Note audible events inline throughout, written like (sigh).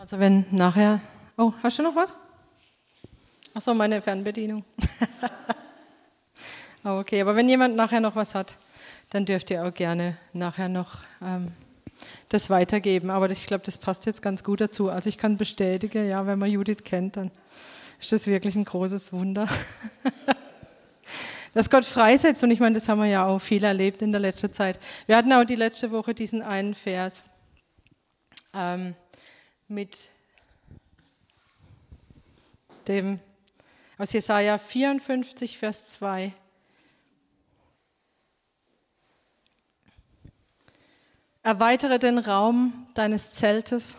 Also wenn nachher, oh, hast du noch was? Ach so, meine Fernbedienung. (laughs) okay, aber wenn jemand nachher noch was hat, dann dürft ihr auch gerne nachher noch ähm, das weitergeben. Aber ich glaube, das passt jetzt ganz gut dazu. Also ich kann bestätigen, ja, wenn man Judith kennt, dann ist das wirklich ein großes Wunder. (laughs) Dass Gott freisetzt, und ich meine, das haben wir ja auch viel erlebt in der letzten Zeit. Wir hatten auch die letzte Woche diesen einen Vers ähm, mit dem aus Jesaja 54, Vers 2. Erweitere den Raum deines Zeltes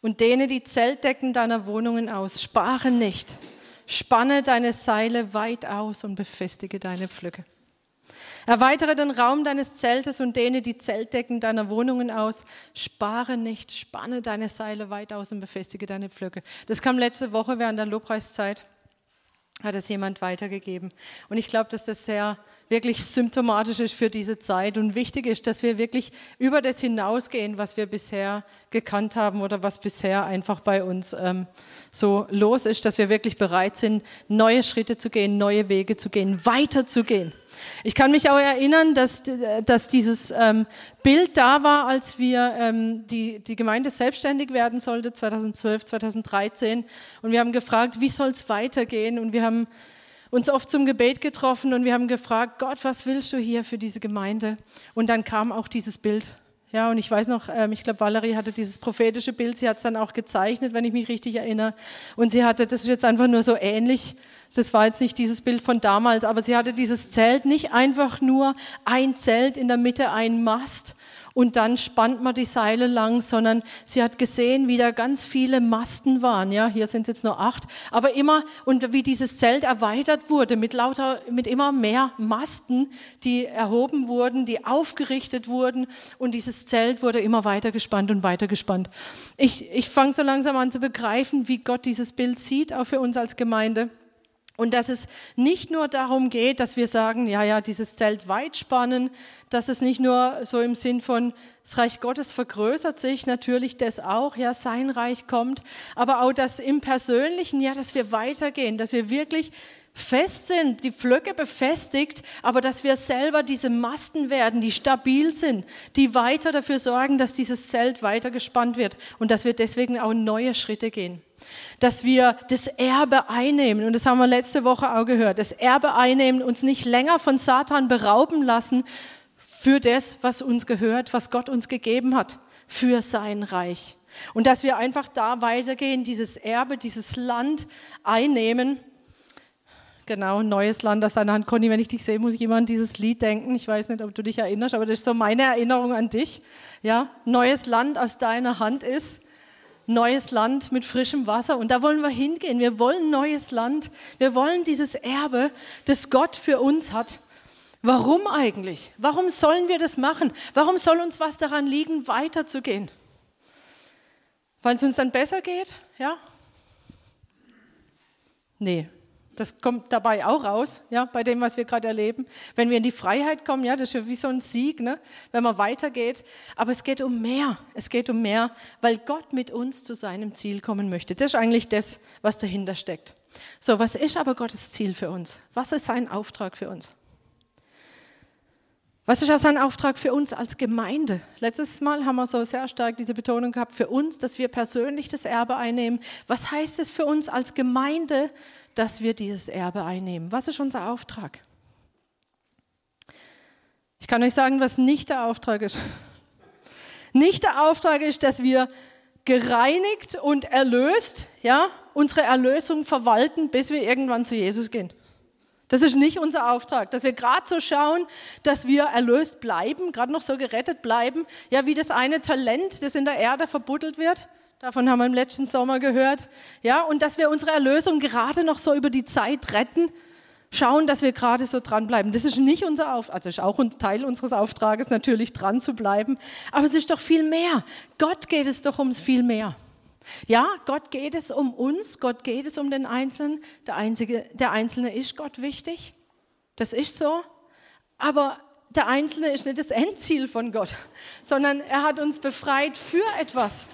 und dehne die Zeltdecken deiner Wohnungen aus. Spare nicht. Spanne deine Seile weit aus und befestige deine Pflöcke. Erweitere den Raum deines Zeltes und dehne die Zeltdecken deiner Wohnungen aus. Spare nicht, spanne deine Seile weit aus und befestige deine Pflöcke. Das kam letzte Woche während der Lobpreiszeit hat es jemand weitergegeben. Und ich glaube, dass das sehr wirklich symptomatisch ist für diese Zeit und wichtig ist, dass wir wirklich über das hinausgehen, was wir bisher gekannt haben oder was bisher einfach bei uns ähm, so los ist, dass wir wirklich bereit sind, neue Schritte zu gehen, neue Wege zu gehen, weiterzugehen. Ich kann mich auch erinnern, dass, dass dieses ähm, Bild da war, als wir ähm, die, die Gemeinde selbstständig werden sollte, 2012, 2013. Und wir haben gefragt, wie soll es weitergehen? Und wir haben uns oft zum Gebet getroffen und wir haben gefragt, Gott, was willst du hier für diese Gemeinde? Und dann kam auch dieses Bild. Ja, und ich weiß noch, ähm, ich glaube, Valerie hatte dieses prophetische Bild, sie hat es dann auch gezeichnet, wenn ich mich richtig erinnere. Und sie hatte, das ist jetzt einfach nur so ähnlich, das war jetzt nicht dieses Bild von damals, aber sie hatte dieses Zelt, nicht einfach nur ein Zelt in der Mitte, ein Mast und dann spannt man die Seile lang, sondern sie hat gesehen, wie da ganz viele Masten waren. Ja, hier sind jetzt nur acht, aber immer und wie dieses Zelt erweitert wurde mit lauter, mit immer mehr Masten, die erhoben wurden, die aufgerichtet wurden und dieses Zelt wurde immer weiter gespannt und weiter gespannt. Ich, ich fange so langsam an zu begreifen, wie Gott dieses Bild sieht, auch für uns als Gemeinde. Und dass es nicht nur darum geht, dass wir sagen, ja, ja, dieses Zelt weit spannen, dass es nicht nur so im Sinn von, das Reich Gottes vergrößert sich, natürlich das auch, ja, sein Reich kommt, aber auch das im Persönlichen, ja, dass wir weitergehen, dass wir wirklich fest sind, die Pflöcke befestigt, aber dass wir selber diese Masten werden, die stabil sind, die weiter dafür sorgen, dass dieses Zelt weiter gespannt wird und dass wir deswegen auch neue Schritte gehen dass wir das Erbe einnehmen. Und das haben wir letzte Woche auch gehört. Das Erbe einnehmen, uns nicht länger von Satan berauben lassen für das, was uns gehört, was Gott uns gegeben hat, für sein Reich. Und dass wir einfach da weitergehen, dieses Erbe, dieses Land einnehmen. Genau, neues Land aus deiner Hand. Conny, wenn ich dich sehe, muss ich immer an dieses Lied denken. Ich weiß nicht, ob du dich erinnerst, aber das ist so meine Erinnerung an dich. Ja, neues Land aus deiner Hand ist neues Land mit frischem Wasser. Und da wollen wir hingehen. Wir wollen neues Land. Wir wollen dieses Erbe, das Gott für uns hat. Warum eigentlich? Warum sollen wir das machen? Warum soll uns was daran liegen, weiterzugehen? Weil es uns dann besser geht? Ja? Nee, das kommt dabei auch raus, ja, bei dem, was wir gerade erleben. Wenn wir in die Freiheit kommen, ja, das ist ja wie so ein Sieg, ne, wenn man weitergeht. Aber es geht um mehr. Es geht um mehr, weil Gott mit uns zu seinem Ziel kommen möchte. Das ist eigentlich das, was dahinter steckt. So, was ist aber Gottes Ziel für uns? Was ist sein Auftrag für uns? Was ist auch sein Auftrag für uns als Gemeinde? Letztes Mal haben wir so sehr stark diese Betonung gehabt für uns, dass wir persönlich das Erbe einnehmen. Was heißt es für uns als Gemeinde, dass wir dieses Erbe einnehmen. Was ist unser Auftrag? Ich kann euch sagen, was nicht der Auftrag ist. (laughs) Nicht der Auftrag ist, dass wir gereinigt und erlöst, ja, unsere Erlösung verwalten, bis wir irgendwann zu Jesus gehen. Das ist nicht unser Auftrag, dass wir gerade so schauen, dass wir erlöst bleiben, gerade noch so gerettet bleiben, ja, wie das eine Talent, das in der Erde verbuddelt wird, Davon haben wir im letzten Sommer gehört. Ja, und dass wir unsere Erlösung gerade noch so über die Zeit retten, schauen, dass wir gerade so dranbleiben. Das ist nicht unser Auftrag, also ist auch ein Teil unseres Auftrages, natürlich dran zu bleiben. Aber es ist doch viel mehr. Gott geht es doch ums viel mehr. Ja, Gott geht es um uns, Gott geht es um den Einzelnen. Der, Einzige, der Einzelne ist Gott wichtig. Das ist so. Aber der Einzelne ist nicht das Endziel von Gott, sondern er hat uns befreit für etwas.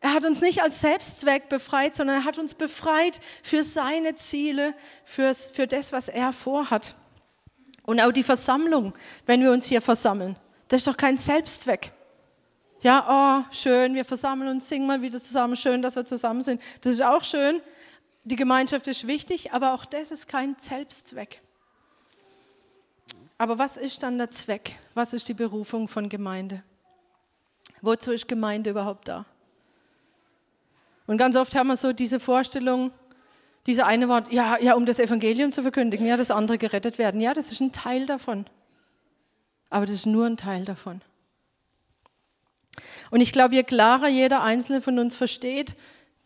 Er hat uns nicht als Selbstzweck befreit, sondern er hat uns befreit für seine Ziele, fürs, für das, was er vorhat. Und auch die Versammlung, wenn wir uns hier versammeln, das ist doch kein Selbstzweck. Ja, oh, schön, wir versammeln uns, singen mal wieder zusammen, schön, dass wir zusammen sind. Das ist auch schön. Die Gemeinschaft ist wichtig, aber auch das ist kein Selbstzweck. Aber was ist dann der Zweck? Was ist die Berufung von Gemeinde? Wozu ist Gemeinde überhaupt da? Und ganz oft haben wir so diese Vorstellung, diese eine Wort, ja, ja, um das Evangelium zu verkündigen, ja, dass andere gerettet werden. Ja, das ist ein Teil davon. Aber das ist nur ein Teil davon. Und ich glaube, je klarer jeder Einzelne von uns versteht,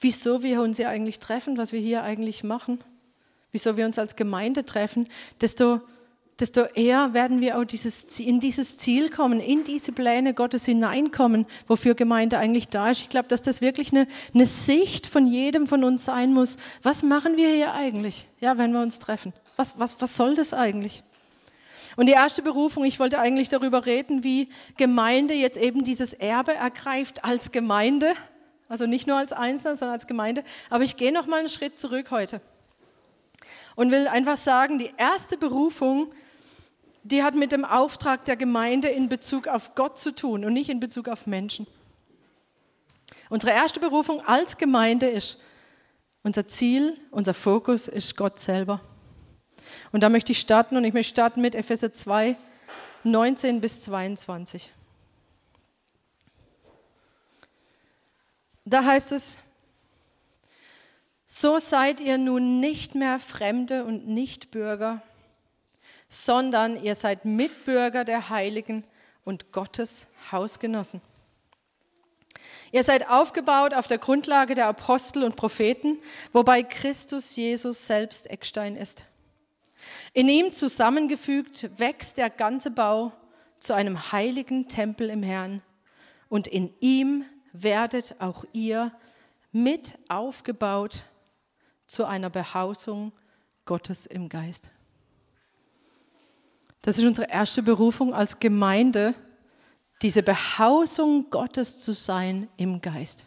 wieso wir uns hier eigentlich treffen, was wir hier eigentlich machen, wieso wir uns als Gemeinde treffen, desto desto eher werden wir auch dieses, in dieses Ziel kommen, in diese Pläne Gottes hineinkommen, wofür Gemeinde eigentlich da ist. Ich glaube, dass das wirklich eine, eine Sicht von jedem von uns sein muss. Was machen wir hier eigentlich, ja, wenn wir uns treffen? Was, was, was soll das eigentlich? Und die erste Berufung, ich wollte eigentlich darüber reden, wie Gemeinde jetzt eben dieses Erbe ergreift als Gemeinde, also nicht nur als Einzelner, sondern als Gemeinde. Aber ich gehe noch mal einen Schritt zurück heute und will einfach sagen, die erste Berufung die hat mit dem Auftrag der Gemeinde in Bezug auf Gott zu tun und nicht in Bezug auf Menschen. Unsere erste Berufung als Gemeinde ist, unser Ziel, unser Fokus ist Gott selber. Und da möchte ich starten und ich möchte starten mit Epheser 2, 19 bis 22. Da heißt es, so seid ihr nun nicht mehr Fremde und Nichtbürger, sondern ihr seid Mitbürger der Heiligen und Gottes Hausgenossen. Ihr seid aufgebaut auf der Grundlage der Apostel und Propheten, wobei Christus Jesus selbst Eckstein ist. In ihm zusammengefügt wächst der ganze Bau zu einem heiligen Tempel im Herrn. Und in ihm werdet auch ihr mit aufgebaut zu einer Behausung Gottes im Geist. Das ist unsere erste Berufung als Gemeinde, diese Behausung Gottes zu sein im Geist.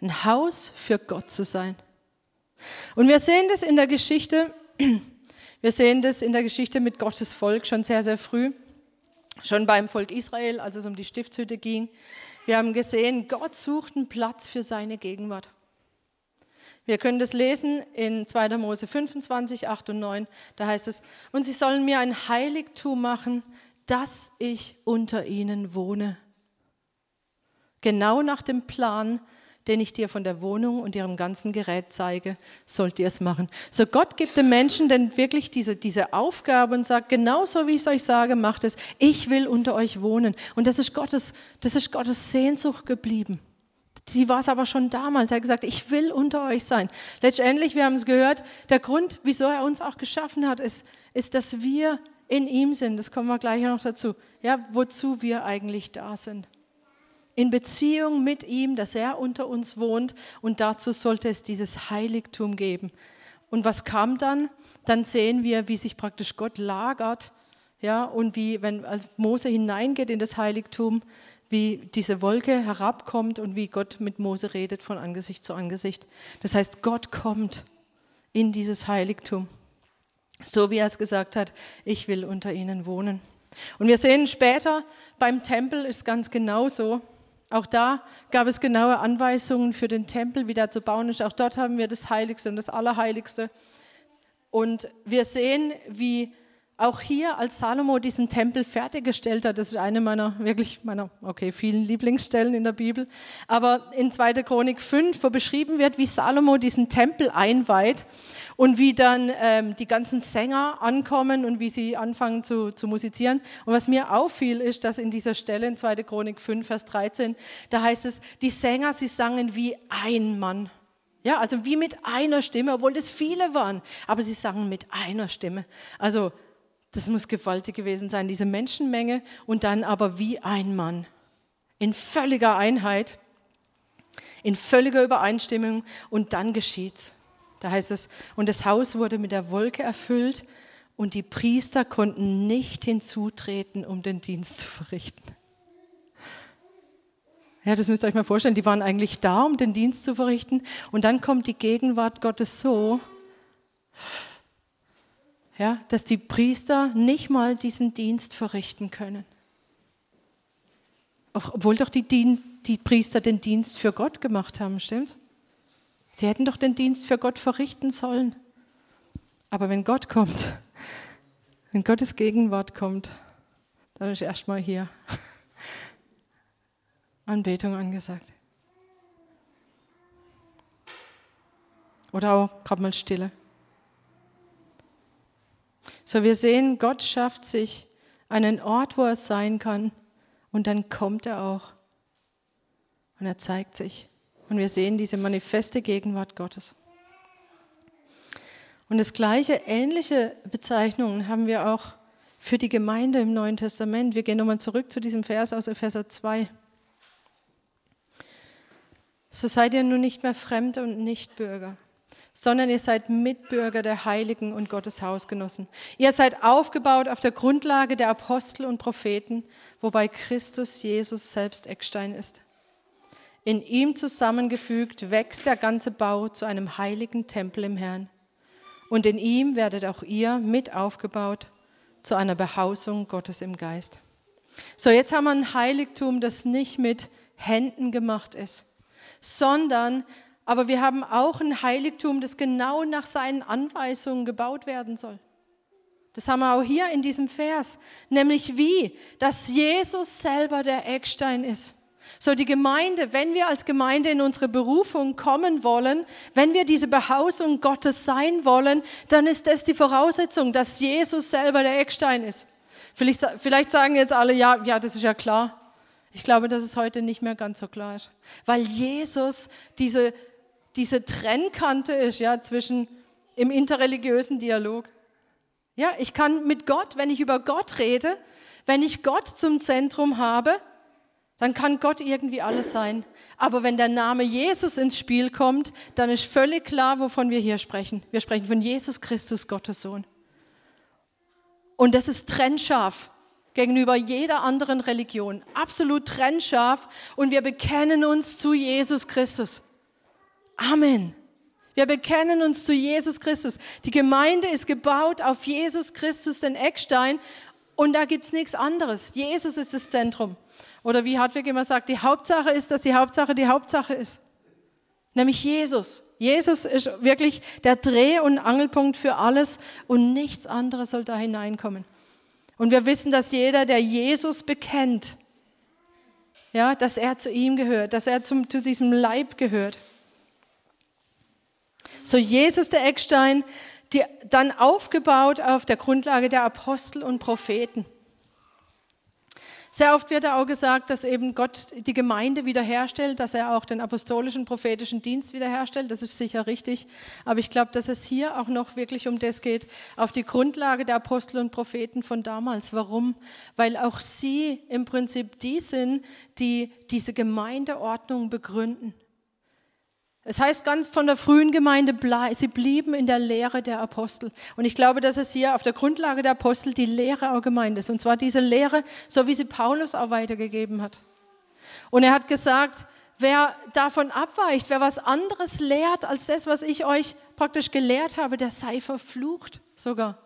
Ein Haus für Gott zu sein. Und wir sehen das in der Geschichte, (clears throat) wir sehen das in der Geschichte mit Gottes Volk schon sehr, sehr früh. Schon beim Volk Israel, als es um die Stiftshütte ging. Wir haben gesehen, Gott sucht einen Platz für seine Gegenwart. Wir können das lesen in 2. Mose 25, 8 und 9. Da heißt es, und sie sollen mir ein Heiligtum machen, dass ich unter ihnen wohne. Genau nach dem Plan, den ich dir von der Wohnung und ihrem ganzen Gerät zeige, sollt ihr es machen. So Gott gibt dem Menschen denn wirklich diese, diese Aufgabe und sagt, genauso wie ich es euch sage, macht es. Ich will unter euch wohnen. Und das ist Gottes, das ist Gottes Sehnsucht geblieben. Sie war es aber schon damals. Er hat gesagt, ich will unter euch sein. Letztendlich, wir haben es gehört, der Grund, wieso er uns auch geschaffen hat, ist, ist, dass wir in ihm sind. Das kommen wir gleich noch dazu. Ja, wozu wir eigentlich da sind. In Beziehung mit ihm, dass er unter uns wohnt und dazu sollte es dieses Heiligtum geben. Und was kam dann? Dann sehen wir, wie sich praktisch Gott lagert, ja, und wie, wenn als Mose hineingeht in das Heiligtum, wie diese Wolke herabkommt und wie Gott mit Mose redet von Angesicht zu Angesicht. Das heißt, Gott kommt in dieses Heiligtum, so wie er es gesagt hat, ich will unter ihnen wohnen. Und wir sehen später, beim Tempel ist ganz genauso. Auch da gab es genaue Anweisungen für den Tempel, wie der zu bauen ist. Auch dort haben wir das Heiligste und das Allerheiligste. Und wir sehen, wie auch hier, als Salomo diesen Tempel fertiggestellt hat, das ist eine meiner wirklich meiner, okay, vielen Lieblingsstellen in der Bibel, aber in 2. Chronik 5, wo beschrieben wird, wie Salomo diesen Tempel einweiht und wie dann ähm, die ganzen Sänger ankommen und wie sie anfangen zu, zu musizieren. Und was mir auffiel, ist, dass in dieser Stelle in 2. Chronik 5, Vers 13, da heißt es, die Sänger, sie sangen wie ein Mann. Ja, also wie mit einer Stimme, obwohl es viele waren, aber sie sangen mit einer Stimme. Also das muss gewaltig gewesen sein, diese Menschenmenge und dann aber wie ein Mann. In völliger Einheit, in völliger Übereinstimmung und dann geschieht's. Da heißt es, und das Haus wurde mit der Wolke erfüllt und die Priester konnten nicht hinzutreten, um den Dienst zu verrichten. Ja, das müsst ihr euch mal vorstellen. Die waren eigentlich da, um den Dienst zu verrichten. Und dann kommt die Gegenwart Gottes so, ja, dass die Priester nicht mal diesen Dienst verrichten können. Obwohl doch die, die Priester den Dienst für Gott gemacht haben, stimmt's? Sie hätten doch den Dienst für Gott verrichten sollen. Aber wenn Gott kommt, (laughs) wenn Gottes Gegenwart kommt, dann ist erstmal hier (laughs) Anbetung angesagt. Oder auch gerade mal Stille. So, wir sehen, Gott schafft sich einen Ort, wo er sein kann, und dann kommt er auch. Und er zeigt sich. Und wir sehen diese manifeste Gegenwart Gottes. Und das gleiche, ähnliche Bezeichnungen haben wir auch für die Gemeinde im Neuen Testament. Wir gehen nochmal zurück zu diesem Vers aus Epheser 2. So seid ihr nun nicht mehr Fremde und Nichtbürger, sondern ihr seid Mitbürger der Heiligen und Gottes Hausgenossen. Ihr seid aufgebaut auf der Grundlage der Apostel und Propheten, wobei Christus Jesus selbst Eckstein ist. In ihm zusammengefügt wächst der ganze Bau zu einem heiligen Tempel im Herrn. Und in ihm werdet auch ihr mit aufgebaut zu einer Behausung Gottes im Geist. So, jetzt haben wir ein Heiligtum, das nicht mit Händen gemacht ist, sondern aber wir haben auch ein Heiligtum, das genau nach seinen Anweisungen gebaut werden soll. Das haben wir auch hier in diesem Vers, nämlich wie, dass Jesus selber der Eckstein ist. So die Gemeinde, wenn wir als Gemeinde in unsere Berufung kommen wollen, wenn wir diese Behausung Gottes sein wollen, dann ist das die Voraussetzung, dass Jesus selber der Eckstein ist. Vielleicht, vielleicht sagen jetzt alle, ja, ja, das ist ja klar. Ich glaube, dass es heute nicht mehr ganz so klar ist, weil Jesus diese, diese Trennkante ist, ja, zwischen im interreligiösen Dialog. Ja, ich kann mit Gott, wenn ich über Gott rede, wenn ich Gott zum Zentrum habe, dann kann Gott irgendwie alles sein. Aber wenn der Name Jesus ins Spiel kommt, dann ist völlig klar, wovon wir hier sprechen. Wir sprechen von Jesus Christus, Gottes Sohn. Und das ist trennscharf gegenüber jeder anderen Religion. Absolut trennscharf. Und wir bekennen uns zu Jesus Christus. Amen. Wir bekennen uns zu Jesus Christus. Die Gemeinde ist gebaut auf Jesus Christus, den Eckstein. Und da gibt es nichts anderes. Jesus ist das Zentrum. Oder wie Hartwig immer sagt, die Hauptsache ist, dass die Hauptsache die Hauptsache ist. Nämlich Jesus. Jesus ist wirklich der Dreh- und Angelpunkt für alles und nichts anderes soll da hineinkommen. Und wir wissen, dass jeder, der Jesus bekennt, ja, dass er zu ihm gehört, dass er zum, zu diesem Leib gehört. So Jesus der Eckstein, die, dann aufgebaut auf der Grundlage der Apostel und Propheten. Sehr oft wird auch gesagt, dass eben Gott die Gemeinde wiederherstellt, dass er auch den apostolischen, prophetischen Dienst wiederherstellt. Das ist sicher richtig. Aber ich glaube, dass es hier auch noch wirklich um das geht, auf die Grundlage der Apostel und Propheten von damals. Warum? Weil auch sie im Prinzip die sind, die diese Gemeindeordnung begründen. Es heißt ganz von der frühen Gemeinde, sie blieben in der Lehre der Apostel. Und ich glaube, dass es hier auf der Grundlage der Apostel die Lehre auch gemeint ist. Und zwar diese Lehre, so wie sie Paulus auch weitergegeben hat. Und er hat gesagt, wer davon abweicht, wer was anderes lehrt als das, was ich euch praktisch gelehrt habe, der sei verflucht sogar.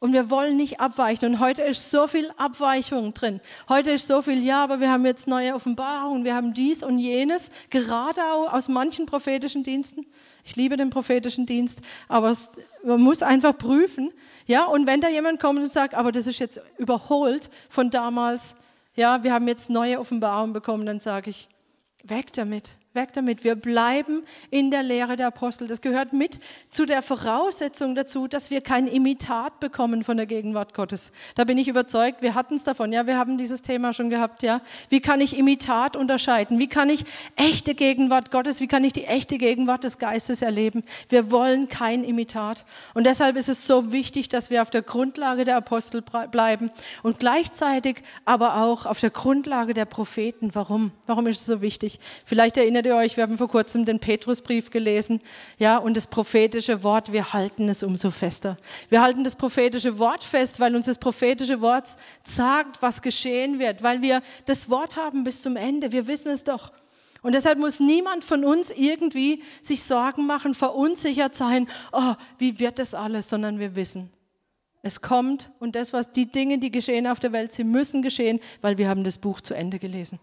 Und wir wollen nicht abweichen. Und heute ist so viel Abweichung drin. Heute ist so viel, ja, aber wir haben jetzt neue Offenbarungen, wir haben dies und jenes, gerade auch aus manchen prophetischen Diensten. Ich liebe den prophetischen Dienst, aber es, man muss einfach prüfen. Ja, und wenn da jemand kommt und sagt, aber das ist jetzt überholt von damals, ja, wir haben jetzt neue Offenbarungen bekommen, dann sage ich, weg damit. Weg damit. Wir bleiben in der Lehre der Apostel. Das gehört mit zu der Voraussetzung dazu, dass wir kein Imitat bekommen von der Gegenwart Gottes. Da bin ich überzeugt. Wir hatten es davon. Ja, wir haben dieses Thema schon gehabt. Ja, wie kann ich Imitat unterscheiden? Wie kann ich echte Gegenwart Gottes? Wie kann ich die echte Gegenwart des Geistes erleben? Wir wollen kein Imitat. Und deshalb ist es so wichtig, dass wir auf der Grundlage der Apostel bleiben und gleichzeitig aber auch auf der Grundlage der Propheten. Warum? Warum ist es so wichtig? Vielleicht erinnert Erinnert ihr euch, wir haben vor kurzem den Petrusbrief gelesen, ja, und das prophetische Wort, wir halten es umso fester. Wir halten das prophetische Wort fest, weil uns das prophetische Wort sagt, was geschehen wird, weil wir das Wort haben bis zum Ende. Wir wissen es doch. Und deshalb muss niemand von uns irgendwie sich Sorgen machen, verunsichert sein, oh, wie wird das alles, sondern wir wissen, es kommt und das, was die Dinge, die geschehen auf der Welt, sie müssen geschehen, weil wir haben das Buch zu Ende gelesen.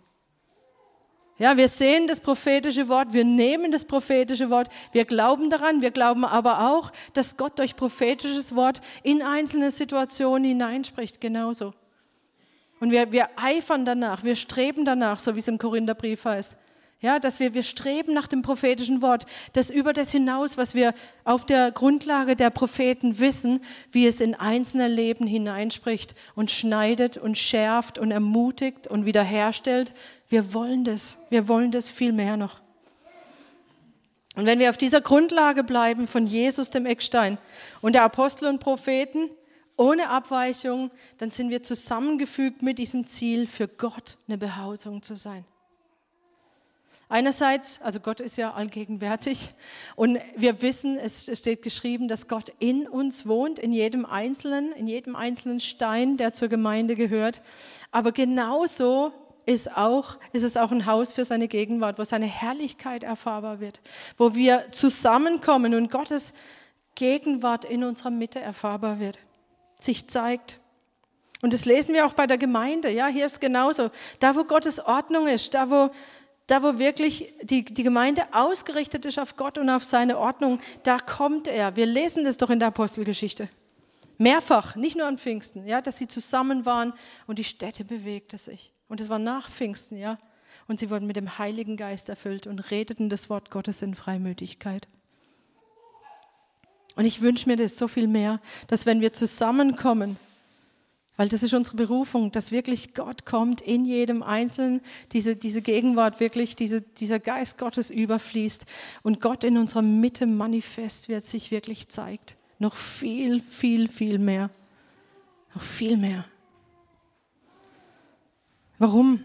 Ja, wir sehen das prophetische Wort, wir nehmen das prophetische Wort, wir glauben daran, wir glauben aber auch, dass Gott durch prophetisches Wort in einzelne Situationen hineinspricht, genauso. Und wir, wir eifern danach, wir streben danach, so wie es im Korintherbrief heißt. Ja, dass wir, wir streben nach dem prophetischen Wort, das über das hinaus, was wir auf der Grundlage der Propheten wissen, wie es in einzelne Leben hineinspricht und schneidet und schärft und ermutigt und wiederherstellt. Wir wollen das, wir wollen das viel mehr noch. Und wenn wir auf dieser Grundlage bleiben von Jesus, dem Eckstein und der Apostel und Propheten, ohne Abweichung, dann sind wir zusammengefügt mit diesem Ziel, für Gott eine Behausung zu sein. Einerseits, also Gott ist ja allgegenwärtig und wir wissen, es steht geschrieben, dass Gott in uns wohnt, in jedem Einzelnen, in jedem einzelnen Stein, der zur Gemeinde gehört. Aber genauso ist, auch, ist es auch ein Haus für seine Gegenwart, wo seine Herrlichkeit erfahrbar wird, wo wir zusammenkommen und Gottes Gegenwart in unserer Mitte erfahrbar wird, sich zeigt. Und das lesen wir auch bei der Gemeinde. Ja, hier ist genauso. Da, wo Gottes Ordnung ist, da, wo da wo wirklich die, die Gemeinde ausgerichtet ist auf Gott und auf seine Ordnung, da kommt er. Wir lesen das doch in der Apostelgeschichte. Mehrfach, nicht nur an Pfingsten, ja, dass sie zusammen waren und die Städte bewegte sich. Und es war nach Pfingsten, ja. Und sie wurden mit dem Heiligen Geist erfüllt und redeten das Wort Gottes in Freimütigkeit. Und ich wünsche mir das so viel mehr, dass wenn wir zusammenkommen, weil das ist unsere Berufung, dass wirklich Gott kommt in jedem Einzelnen, diese, diese Gegenwart wirklich, diese, dieser Geist Gottes überfließt und Gott in unserer Mitte manifest wird, sich wirklich zeigt. Noch viel, viel, viel mehr. Noch viel mehr. Warum?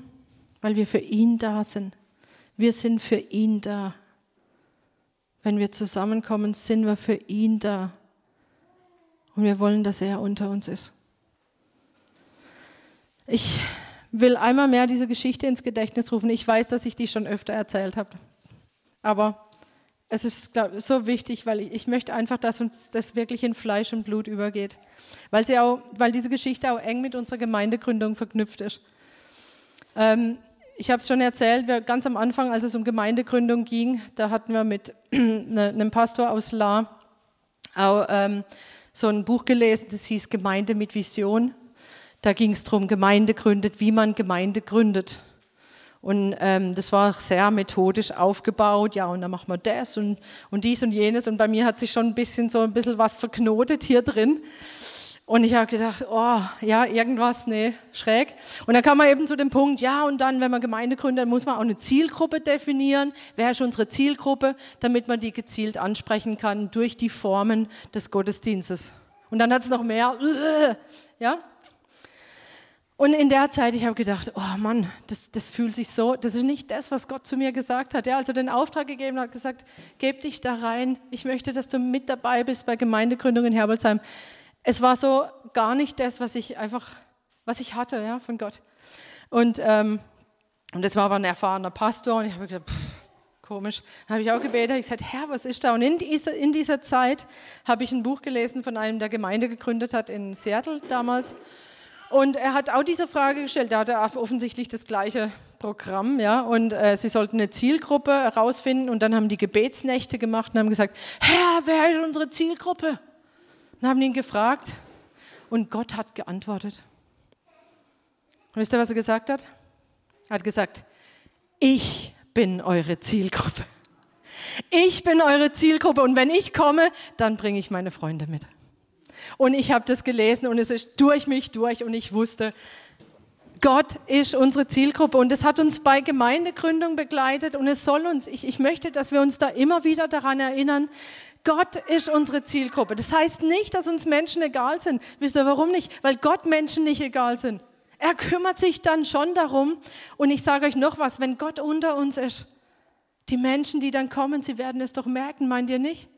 Weil wir für ihn da sind. Wir sind für ihn da. Wenn wir zusammenkommen, sind wir für ihn da. Und wir wollen, dass er unter uns ist. Ich will einmal mehr diese Geschichte ins Gedächtnis rufen. Ich weiß, dass ich die schon öfter erzählt habe. Aber es ist glaub, so wichtig, weil ich, ich, möchte einfach, dass uns das wirklich in Fleisch und Blut übergeht. Weil, sie auch, weil diese Geschichte auch eng mit unserer Gemeindegründung verknüpft ist. Ähm, ich habe es schon erzählt, wir, ganz am Anfang, als es um Gemeindegründung ging, da hatten wir mit (clears throat) ne, einem Pastor aus La auch ähm, so ein Buch gelesen, das hieß Gemeinde mit Vision. Da ging es darum, Gemeinde gründet, wie man Gemeinde gründet. Und ähm, das war sehr methodisch aufgebaut, ja, und dann machen wir das und, und dies und jenes. Und bei mir hat sich schon ein bisschen so ein bisschen was verknotet hier drin. Und ich habe gedacht, oh, ja, irgendwas, nee, schräg. Und dann kam man eben zu dem Punkt, ja, und dann, wenn man Gemeinde gründet, muss man auch eine Zielgruppe definieren. Wer ist unsere Zielgruppe, damit man die gezielt ansprechen kann durch die Formen des Gottesdienstes. Und dann hat es noch mehr, ja, und in der Zeit, ich habe gedacht, oh Mann, das, das fühlt sich so, das ist nicht das, was Gott zu mir gesagt hat. Er also den Auftrag gegeben hat, gesagt, geb dich da rein. Ich möchte, dass du mit dabei bist bei Gemeindegründung in Herbolzheim. Es war so gar nicht das, was ich einfach, was ich hatte, ja, von Gott. Und, ähm, und das war aber ein erfahrener Pastor und ich habe gedacht, pff, komisch. Dann habe ich auch gebetet, ich gesagt, Herr, was ist da? Und in dieser, in dieser Zeit habe ich ein Buch gelesen von einem, der Gemeinde gegründet hat in Seattle damals. Und er hat auch diese Frage gestellt. Da hat er offensichtlich das gleiche Programm, ja. Und äh, sie sollten eine Zielgruppe herausfinden und dann haben die Gebetsnächte gemacht und haben gesagt: Herr, wer ist unsere Zielgruppe? Und haben ihn gefragt und Gott hat geantwortet. Und wisst ihr, was er gesagt hat? Er hat gesagt: Ich bin eure Zielgruppe. Ich bin eure Zielgruppe und wenn ich komme, dann bringe ich meine Freunde mit. Und ich habe das gelesen und es ist durch mich durch und ich wusste, Gott ist unsere Zielgruppe und es hat uns bei Gemeindegründung begleitet und es soll uns, ich, ich möchte, dass wir uns da immer wieder daran erinnern, Gott ist unsere Zielgruppe. Das heißt nicht, dass uns Menschen egal sind. Wisst ihr warum nicht? Weil Gott Menschen nicht egal sind. Er kümmert sich dann schon darum. Und ich sage euch noch was, wenn Gott unter uns ist, Die Menschen, die dann kommen, sie werden es doch merken, meint ihr nicht?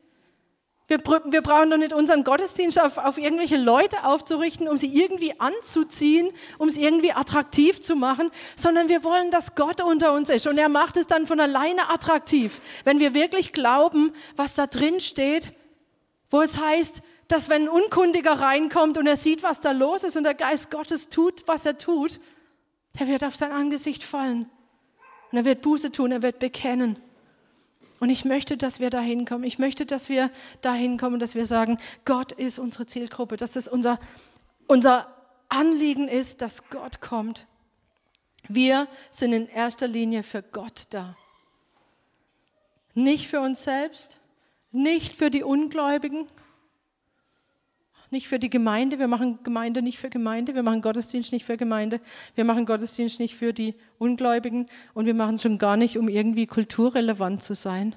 Wir, wir brauchen doch nicht unseren Gottesdienst auf, auf irgendwelche Leute aufzurichten, um sie irgendwie anzuziehen, um es irgendwie attraktiv zu machen, sondern wir wollen, dass Gott unter uns ist. Und er macht es dann von alleine attraktiv, wenn wir wirklich glauben, was da drin steht, wo es heißt, dass wenn ein Unkundiger reinkommt und er sieht, was da los ist und der Geist Gottes tut, was er tut, der wird auf sein Angesicht fallen. Und er wird Buße tun, er wird bekennen. Und ich möchte, dass wir dahin kommen. Ich möchte, dass wir dahin kommen, dass wir sagen, Gott ist unsere Zielgruppe, dass es unser, unser Anliegen ist, dass Gott kommt. Wir sind in erster Linie für Gott da. Nicht für uns selbst, nicht für die Ungläubigen, nicht für die Gemeinde. Wir machen Gemeinde nicht für Gemeinde. Wir machen Gottesdienst nicht für Gemeinde. Wir machen Gottesdienst nicht für die Ungläubigen. Und wir machen schon gar nicht, um irgendwie kulturrelevant zu sein.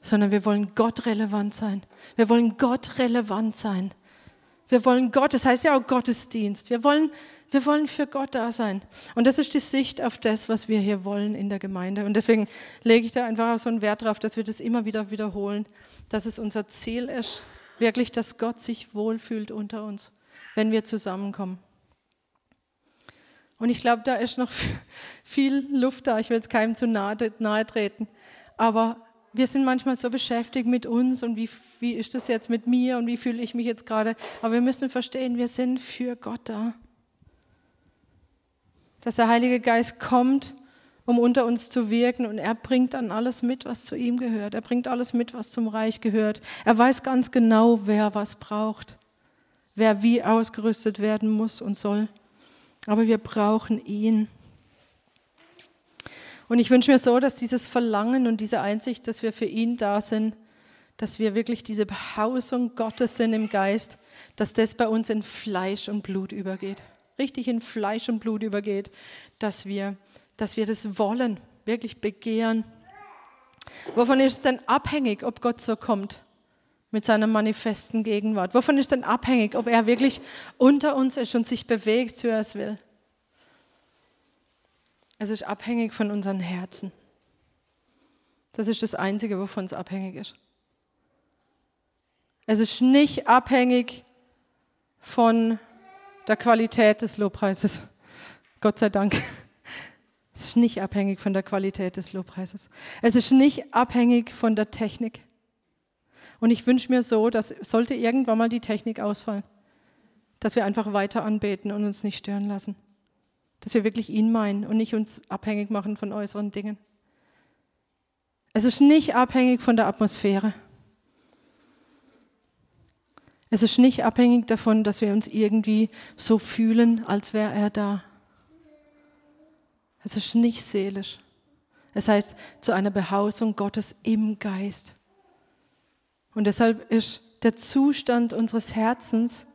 Sondern wir wollen Gott relevant sein. Wir wollen Gott relevant sein. Wir wollen Gott, das heißt ja auch Gottesdienst. Wir wollen, wir wollen für Gott da sein. Und das ist die Sicht auf das, was wir hier wollen in der Gemeinde. Und deswegen lege ich da einfach auch so einen Wert drauf, dass wir das immer wieder wiederholen, dass es unser Ziel ist, wirklich, dass Gott sich wohlfühlt unter uns, wenn wir zusammenkommen. Und ich glaube, da ist noch (laughs) viel Luft da. Ich will jetzt keinem zu nahe, nahe treten. Aber wir sind manchmal so beschäftigt mit uns und wie, wie ist das jetzt mit mir und wie fühle ich mich jetzt gerade. Aber wir müssen verstehen, wir sind für Gott da. Dass der Heilige Geist kommt um unter uns zu wirken. Und er bringt dann alles mit, was zu ihm gehört. Er bringt alles mit, was zum Reich gehört. Er weiß ganz genau, wer was braucht, wer wie ausgerüstet werden muss und soll. Aber wir brauchen ihn. Und ich wünsche mir so, dass dieses Verlangen und diese Einsicht, dass wir für ihn da sind, dass wir wirklich diese Behausung Gottes sind im Geist, dass das bei uns in Fleisch und Blut übergeht. Richtig in Fleisch und Blut übergeht, dass wir dass wir das wollen, wirklich begehren. Wovon ist es denn abhängig, ob Gott so kommt mit seiner manifesten Gegenwart? Wovon ist denn abhängig, ob er wirklich unter uns ist und sich bewegt, so er es will? Es ist abhängig von unseren Herzen. Das ist das Einzige, wovon es abhängig ist. Es ist nicht abhängig von der Qualität des Lobpreises. Gott sei Dank. Es ist nicht abhängig von der Qualität des Lobpreises. Es ist nicht abhängig von der Technik. Und ich wünsche mir so, dass sollte irgendwann mal die Technik ausfallen, dass wir einfach weiter anbeten und uns nicht stören lassen. Dass wir wirklich ihn meinen und nicht uns abhängig machen von äußeren Dingen. Es ist nicht abhängig von der Atmosphäre. Es ist nicht abhängig davon, dass wir uns irgendwie so fühlen, als wäre er da. Es ist nicht seelisch. Es heißt zu einer Behausung Gottes im Geist. Und deshalb ist der Zustand unseres Herzens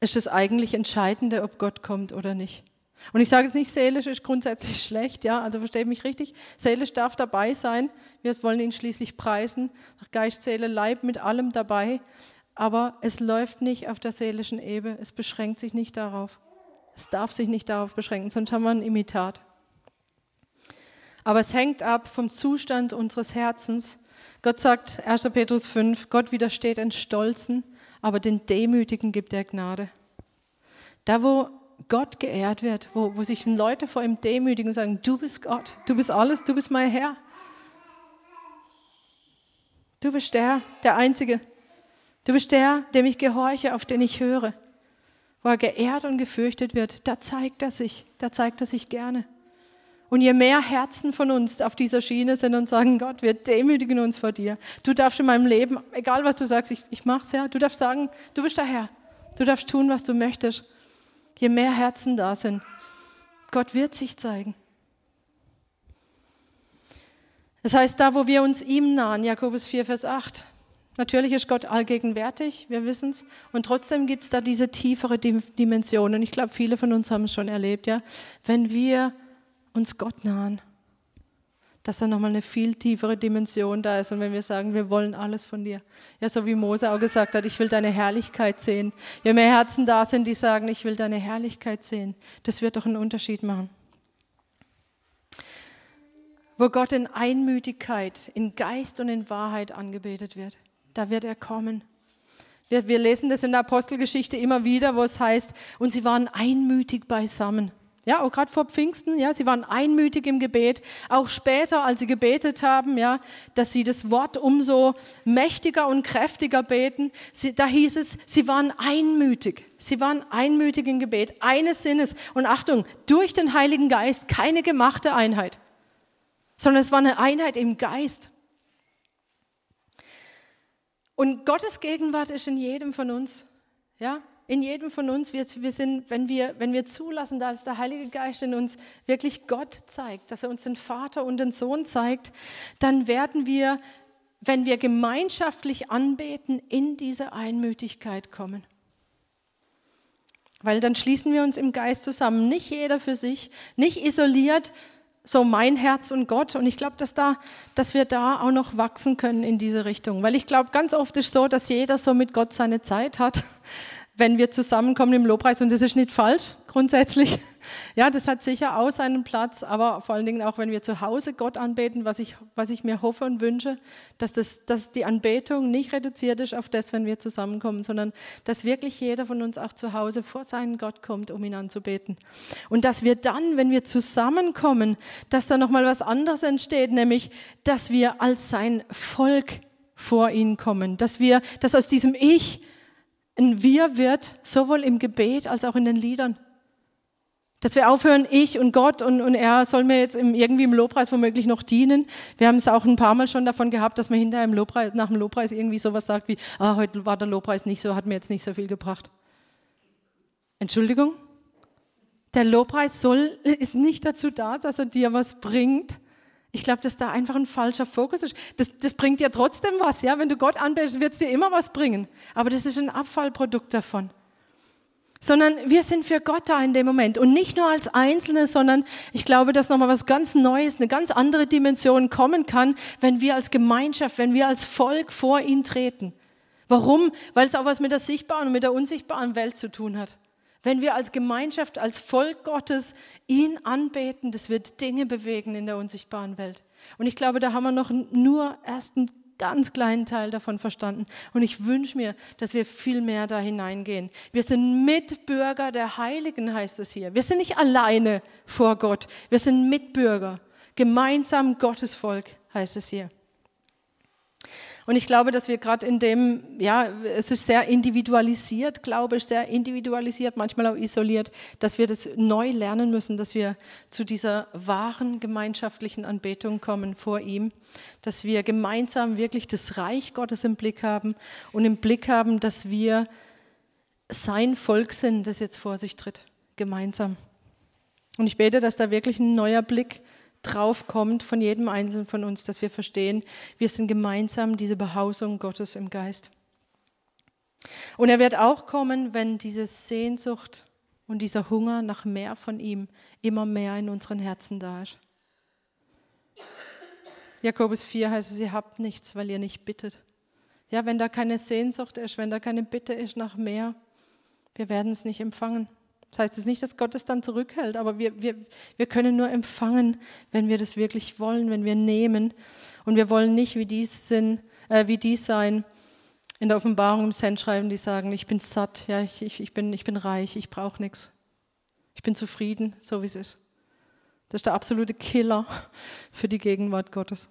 ist das eigentlich Entscheidende, ob Gott kommt oder nicht. Und ich sage jetzt nicht, seelisch ist grundsätzlich (laughs) schlecht, ja, also versteht mich richtig. Seelisch darf dabei sein. Wir wollen ihn schließlich preisen. Geist, Seele, Leib mit allem dabei. Aber es läuft nicht auf der seelischen Ebene. Es beschränkt sich nicht darauf. Es darf sich nicht darauf beschränken, sonst haben wir ein Imitat. Aber es hängt ab vom Zustand unseres Herzens. Gott sagt, 1. Petrus 5, Gott widersteht den Stolzen, aber den Demütigen gibt er Gnade. Da, wo Gott geehrt wird, wo, wo sich Leute vor ihm demütigen und sagen, du bist Gott, du bist alles, du bist mein Herr. Du bist der, der Einzige. Du bist der, dem ich gehorche, auf den ich höre wo er geehrt und gefürchtet wird, da zeigt er sich, da zeigt er sich gerne. Und je mehr Herzen von uns auf dieser Schiene sind und sagen, Gott, wir demütigen uns vor dir. Du darfst in meinem Leben, egal was du sagst, ich, ich mach's ja, du darfst sagen, du bist der Herr. Du darfst tun, was du möchtest. Je mehr Herzen da sind, Gott wird sich zeigen. Das heißt, da, wo wir uns ihm nahen, Jakobus 4, Vers 8, Natürlich ist Gott allgegenwärtig, wir wissen es. Und trotzdem gibt es da diese tiefere Dimension. Und ich glaube, viele von uns haben es schon erlebt, ja. Wenn wir uns Gott nahen, dass da nochmal eine viel tiefere Dimension da ist. Und wenn wir sagen, wir wollen alles von dir. Ja, so wie Mose auch gesagt hat, ich will deine Herrlichkeit sehen. Je mehr Herzen da sind, die sagen, ich will deine Herrlichkeit sehen. Das wird doch einen Unterschied machen. wo Gott in Einmütigkeit, in Geist und in Wahrheit angebetet wird. Da wird er kommen. Wir, wir lesen das in der Apostelgeschichte immer wieder, wo es heißt, und sie waren einmütig beisammen. Ja, auch gerade vor Pfingsten, ja, sie waren einmütig im Gebet. Auch später, als sie gebetet haben, ja, dass sie das Wort umso mächtiger und kräftiger beten. Sie, da hieß es, sie waren einmütig. Sie waren einmütig im Gebet, eines Sinnes. Und Achtung, durch den Heiligen Geist, keine gemachte Einheit, sondern es war eine Einheit im Geist. Und Gottes Gegenwart ist in jedem von uns, ja, in jedem von uns, wir, wir sind, wenn wir, wenn wir zulassen, dass der Heilige Geist in uns wirklich Gott zeigt, dass er uns den Vater und den Sohn zeigt, dann werden wir, wenn wir gemeinschaftlich anbeten, in diese Einmütigkeit kommen. Weil dann schließen wir uns im Geist zusammen, nicht jeder für sich, nicht isoliert, so mein Herz und Gott. Und ich glaube, dass, da, dass wir da auch noch wachsen können in diese Richtung. Weil ich glaube, ganz oft ist so, dass jeder so mit Gott seine Zeit hat wenn wir zusammenkommen im Lobpreis. Und das ist nicht falsch, grundsätzlich. (laughs) Ja, das hat sicher auch seinen Platz, aber vor allen Dingen auch, wenn wir zu Hause Gott anbeten, was ich, was ich mir hoffe und wünsche, dass, das, dass die Anbetung nicht reduziert ist auf das, wenn wir zusammenkommen, sondern dass wirklich jeder von uns auch zu Hause vor seinen Gott kommt, um ihn anzubeten. Und dass wir dann, wenn wir zusammenkommen, dass da nochmal was anderes entsteht, nämlich, dass wir als sein Volk vor ihn kommen, dass wir, dass aus diesem Ich ein Wir wird, sowohl im Gebet als auch in den Liedern. Dass wir aufhören, ich und Gott und, und er soll mir jetzt im, irgendwie im Lobpreis womöglich noch dienen. Wir haben es auch ein paar Mal schon davon gehabt, dass man hinterher im Lobpreis, nach dem Lobpreis irgendwie sowas sagt wie, ah, heute war der Lobpreis nicht so, hat mir jetzt nicht so viel gebracht. Entschuldigung? Der Lobpreis soll, ist nicht dazu da, dass er dir was bringt, ich glaube, dass da einfach ein falscher Fokus ist. Das, das bringt dir trotzdem was, ja. Wenn du Gott anbetest, wird es dir immer was bringen. Aber das ist ein Abfallprodukt davon. Sondern wir sind für Gott da in dem Moment. Und nicht nur als Einzelne, sondern ich glaube, dass nochmal was ganz Neues, eine ganz andere Dimension kommen kann, wenn wir als Gemeinschaft, wenn wir als Volk vor ihn treten. Warum? Weil es auch was mit der sichtbaren und mit der unsichtbaren Welt zu tun hat. Wenn wir als Gemeinschaft, als Volk Gottes ihn anbeten, das wird Dinge bewegen in der unsichtbaren Welt. Und ich glaube, da haben wir noch nur erst einen ganz kleinen Teil davon verstanden. Und ich wünsche mir, dass wir viel mehr da hineingehen. Wir sind Mitbürger der Heiligen, heißt es hier. Wir sind nicht alleine vor Gott. Wir sind Mitbürger. Gemeinsam Gottes Volk, heißt es hier. Und ich glaube, dass wir gerade in dem, ja, es ist sehr individualisiert, glaube ich, sehr individualisiert, manchmal auch isoliert, dass wir das neu lernen müssen, dass wir zu dieser wahren gemeinschaftlichen Anbetung kommen vor ihm, dass wir gemeinsam wirklich das Reich Gottes im Blick haben und im Blick haben, dass wir sein Volk sind, das jetzt vor sich tritt, gemeinsam. Und ich bete, dass da wirklich ein neuer Blick drauf kommt von jedem Einzelnen von uns, dass wir verstehen, wir sind gemeinsam diese Behausung Gottes im Geist. Und er wird auch kommen, wenn diese Sehnsucht und dieser Hunger nach mehr von ihm immer mehr in unseren Herzen da ist. Jakobus 4 heißt es, ihr habt nichts, weil ihr nicht bittet. Ja, wenn da keine Sehnsucht ist, wenn da keine Bitte ist nach mehr, wir werden es nicht empfangen. Das heißt es nicht, dass Gott es dann zurückhält, aber wir, wir, wir können nur empfangen, wenn wir das wirklich wollen, wenn wir nehmen. Und wir wollen nicht wie dies, sind, äh, wie dies sein, in der Offenbarung im Sendschreiben, die sagen, ich bin satt, ja, ich, ich, ich, bin, ich bin reich, ich brauche nichts. Ich bin zufrieden, so wie es ist. Das ist der absolute Killer (laughs) für die Gegenwart Gottes.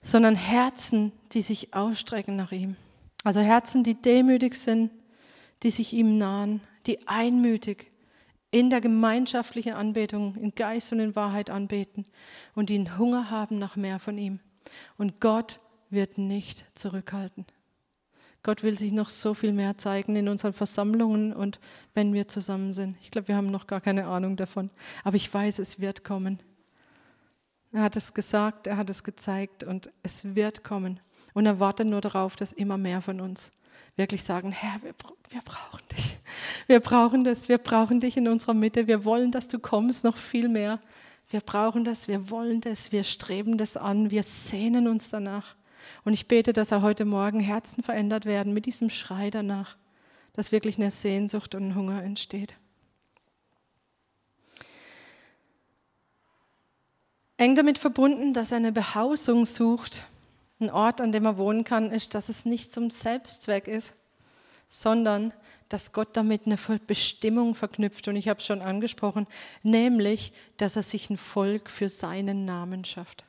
Sondern Herzen, die sich ausstrecken nach ihm. Also Herzen, die demütig sind, die sich ihm nahen, die einmütig in der gemeinschaftlichen Anbetung, in Geist und in Wahrheit anbeten und die einen Hunger haben nach mehr von ihm. Und Gott wird nicht zurückhalten. Gott will sich noch so viel mehr zeigen in unseren Versammlungen und wenn wir zusammen sind. Ich glaube, wir haben noch gar keine Ahnung davon. Aber ich weiß, es wird kommen. Er hat es gesagt, er hat es gezeigt und es wird kommen. Und er wartet nur darauf, dass immer mehr von uns wirklich sagen, Herr, wir, wir brauchen dich. Wir brauchen das, wir brauchen dich in unserer Mitte. Wir wollen, dass du kommst, noch viel mehr. Wir brauchen das, wir wollen das, wir streben das an, wir sehnen uns danach. Und ich bete, dass auch heute Morgen Herzen verändert werden mit diesem Schrei danach, dass wirklich eine Sehnsucht und ein Hunger entsteht. eng damit verbunden, dass er eine Behausung sucht, ein Ort, an dem er wohnen kann, ist, dass es nicht zum Selbstzweck ist, sondern dass Gott damit eine Bestimmung verknüpft. Und ich habe es schon angesprochen, nämlich, dass er sich ein Volk für seinen Namen schafft.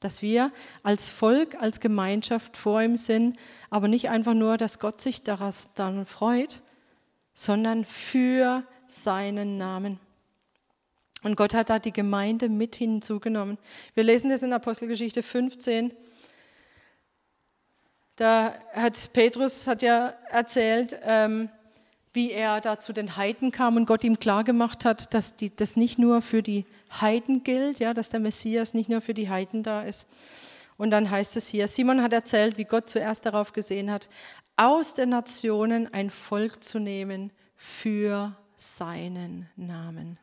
Dass wir als Volk, als Gemeinschaft vor ihm sind, aber nicht einfach nur, dass Gott sich daran freut, sondern für seinen Namen. Und Gott hat da die Gemeinde mit hinzugenommen. Wir lesen das in Apostelgeschichte 15. Da hat Petrus hat ja erzählt, ähm, wie er da zu den Heiden kam und Gott ihm klargemacht hat, dass die, das nicht nur für die Heiden gilt, ja, dass der Messias nicht nur für die Heiden da ist. Und dann heißt es hier, Simon hat erzählt, wie Gott zuerst darauf gesehen hat, aus den Nationen ein Volk zu nehmen für seinen Namen.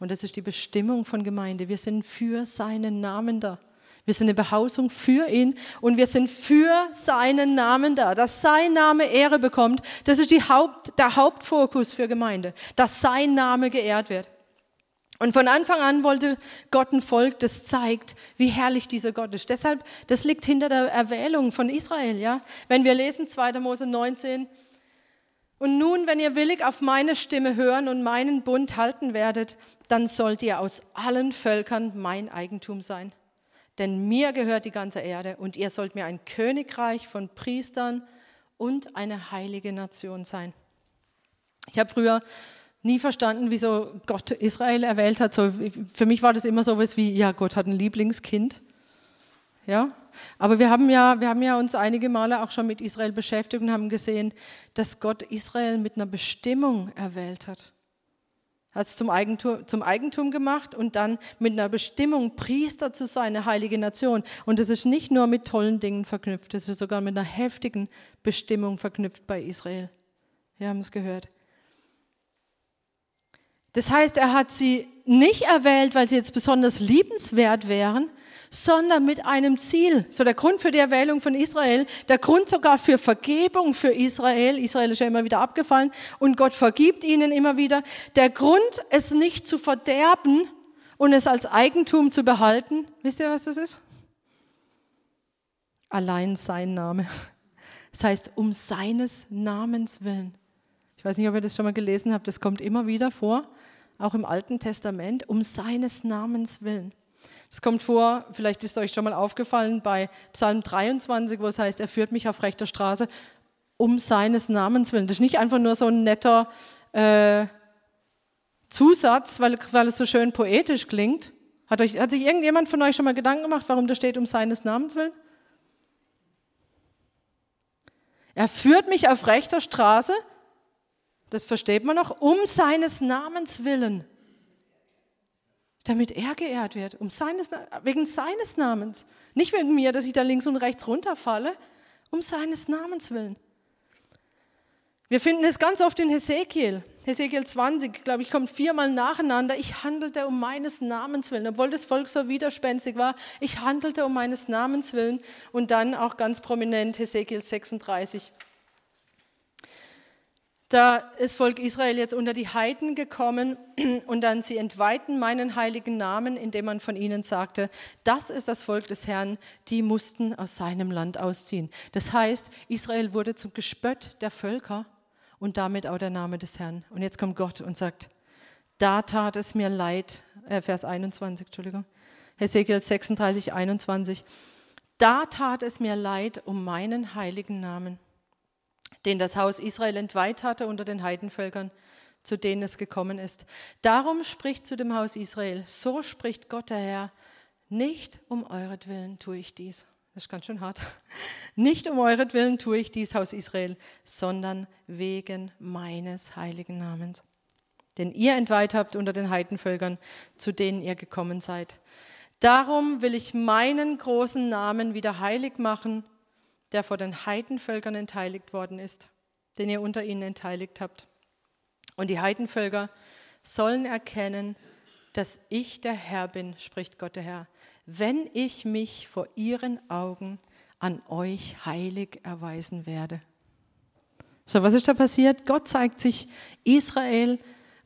Und das ist die Bestimmung von Gemeinde. Wir sind für seinen Namen da. Wir sind eine Behausung für ihn und wir sind für seinen Namen da, dass sein Name Ehre bekommt. Das ist Haupt, der Hauptfokus für Gemeinde, dass sein Name geehrt wird. Und von Anfang an wollte Gott ein Volk, das zeigt, wie herrlich dieser Gott ist. Deshalb, das liegt hinter der Erwählung von Israel, ja. Wenn wir lesen 2. Mose 19, und nun, wenn ihr willig auf meine Stimme hören und meinen Bund halten werdet, dann sollt ihr aus allen Völkern mein Eigentum sein denn mir gehört die ganze Erde und ihr sollt mir ein Königreich von Priestern und eine heilige Nation sein. Ich habe früher nie verstanden, wieso Gott Israel erwählt hat. So, für mich war das immer so was wie, ja, Gott hat ein Lieblingskind. Ja, aber wir haben ja, wir haben ja uns einige Male auch schon mit Israel beschäftigt und haben gesehen, dass Gott Israel mit einer Bestimmung erwählt hat hat es zum Eigentum, zum Eigentum gemacht und dann mit einer Bestimmung, Priester zu sein, eine heilige Nation. Und das ist nicht nur mit tollen Dingen verknüpft, das ist sogar mit einer heftigen Bestimmung verknüpft bei Israel. Wir haben es gehört. Das heißt, er hat sie nicht erwählt, weil sie jetzt besonders liebenswert wären, sondern mit einem Ziel. So der Grund für die Erwählung von Israel, der Grund sogar für Vergebung für Israel. Israel ist ja immer wieder abgefallen und Gott vergibt ihnen immer wieder. Der Grund, es nicht zu verderben und es als Eigentum zu behalten, wisst ihr, was das ist? Allein sein Name. Das heißt, um seines Namens willen. Ich weiß nicht, ob ihr das schon mal gelesen habt, das kommt immer wieder vor, auch im Alten Testament, um seines Namens willen. Es kommt vor, vielleicht ist euch schon mal aufgefallen, bei Psalm 23, wo es heißt, er führt mich auf rechter Straße um seines Namens willen. Das ist nicht einfach nur so ein netter äh, Zusatz, weil, weil es so schön poetisch klingt. Hat, euch, hat sich irgendjemand von euch schon mal Gedanken gemacht, warum da steht um seines Namens willen? Er führt mich auf rechter Straße, das versteht man noch, um seines Namens willen damit er geehrt wird, um seines, wegen seines Namens. Nicht wegen mir, dass ich da links und rechts runterfalle, um seines Namens willen. Wir finden es ganz oft in Hesekiel. Hesekiel 20, glaube ich, kommt viermal nacheinander. Ich handelte um meines Namens willen, obwohl das Volk so widerspenstig war. Ich handelte um meines Namens willen. Und dann auch ganz prominent Hesekiel 36. Da ist Volk Israel jetzt unter die Heiden gekommen (clears throat) und dann sie entweihten meinen heiligen Namen, indem man von ihnen sagte, das ist das Volk des Herrn, die mussten aus seinem Land ausziehen. Das heißt, Israel wurde zum Gespött der Völker und damit auch der Name des Herrn. Und jetzt kommt Gott und sagt, da tat es mir leid, äh, Vers 21, Entschuldigung, Hesekiel 36, 21, da tat es mir leid um meinen heiligen Namen den das Haus Israel entweiht hatte unter den Heidenvölkern, zu denen es gekommen ist. Darum spricht zu dem Haus Israel, so spricht Gott der Herr, nicht um euretwillen tue ich dies. Das ist ganz schön hart. (laughs) Nicht um euretwillen tue ich dies, Haus Israel, sondern wegen meines heiligen Namens, den ihr entweiht habt unter den Heidenvölkern, zu denen ihr gekommen seid. Darum will ich meinen großen Namen wieder heilig machen der vor den Heidenvölkern entheiligt worden ist, den ihr unter ihnen entheiligt habt. Und die Heidenvölker sollen erkennen, dass ich der Herr bin, spricht Gott der Herr, wenn ich mich vor ihren Augen an euch heilig erweisen werde. So, was ist da passiert? Gott zeigt sich Israel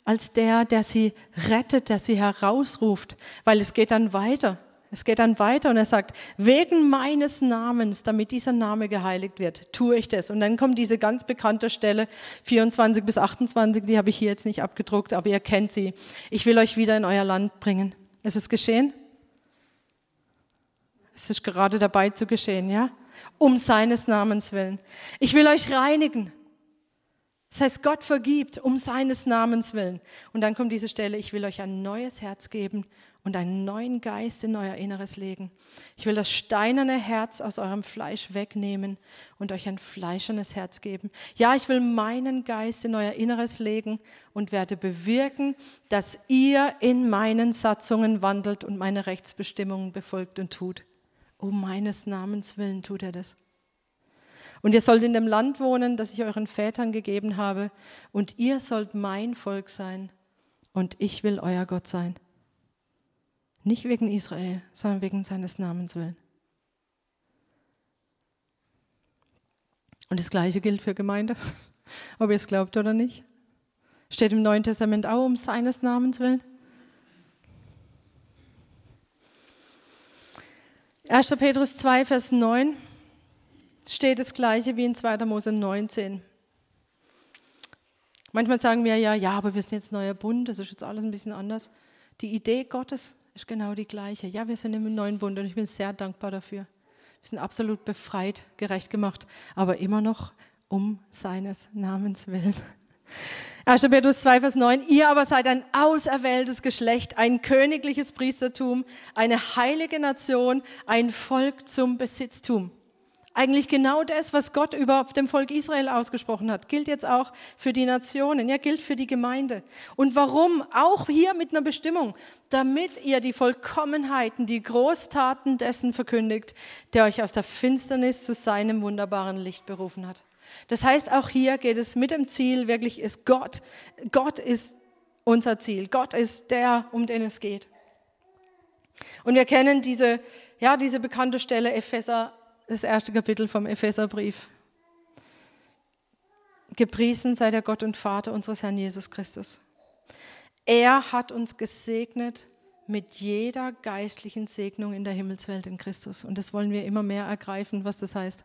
als der, der sie rettet, der sie herausruft, weil es geht dann weiter. Es geht dann weiter und er sagt, wegen meines Namens, damit dieser Name geheiligt wird, tue ich das. Und dann kommt diese ganz bekannte Stelle, 24 bis 28, die habe ich hier jetzt nicht abgedruckt, aber ihr kennt sie. Ich will euch wieder in euer Land bringen. Ist es geschehen? Es ist gerade dabei zu geschehen, ja? Um seines Namens willen. Ich will euch reinigen. Das heißt, Gott vergibt um seines Namens willen. Und dann kommt diese Stelle, ich will euch ein neues Herz geben und einen neuen Geist in euer Inneres legen. Ich will das steinerne Herz aus eurem Fleisch wegnehmen und euch ein fleischernes Herz geben. Ja, ich will meinen Geist in euer Inneres legen und werde bewirken, dass ihr in meinen Satzungen wandelt und meine Rechtsbestimmungen befolgt und tut. Um meines Namens willen tut er das. Und ihr sollt in dem Land wohnen, das ich euren Vätern gegeben habe, und ihr sollt mein Volk sein, und ich will euer Gott sein. Nicht wegen Israel, sondern wegen seines Namens willen. Und das Gleiche gilt für Gemeinde, (laughs) ob ihr es glaubt oder nicht. Steht im Neuen Testament auch um seines Namens willen. 1. Petrus 2, Vers 9 steht das Gleiche wie in 2. Mose 19. Manchmal sagen wir ja, ja, aber wir sind jetzt neuer Bund, das ist jetzt alles ein bisschen anders. Die Idee Gottes ist genau die gleiche. Ja, wir sind im neuen Bund und ich bin sehr dankbar dafür. Wir sind absolut befreit, gerecht gemacht, aber immer noch um seines Namens willen. (laughs) 1. Petrus 2, Vers 9. Ihr aber seid ein auserwähltes Geschlecht, ein königliches Priestertum, eine heilige Nation, ein Volk zum Besitztum. Eigentlich genau das, was Gott über dem Volk Israel ausgesprochen hat, gilt jetzt auch für die Nationen, ja, gilt für die Gemeinde. Und warum? Auch hier mit einer Bestimmung, damit ihr die Vollkommenheiten, die Großtaten dessen verkündigt, der euch aus der Finsternis zu seinem wunderbaren Licht berufen hat. Das heißt, auch hier geht es mit dem Ziel, wirklich ist Gott. Gott ist unser Ziel. Gott ist der, um den es geht. Und wir kennen diese, ja, diese bekannte Stelle Epheser das erste Kapitel vom Epheserbrief. Gepriesen sei der Gott und Vater unseres Herrn Jesus Christus. Er hat uns gesegnet mit jeder geistlichen Segnung in der Himmelswelt in Christus. Und das wollen wir immer mehr ergreifen, was das heißt.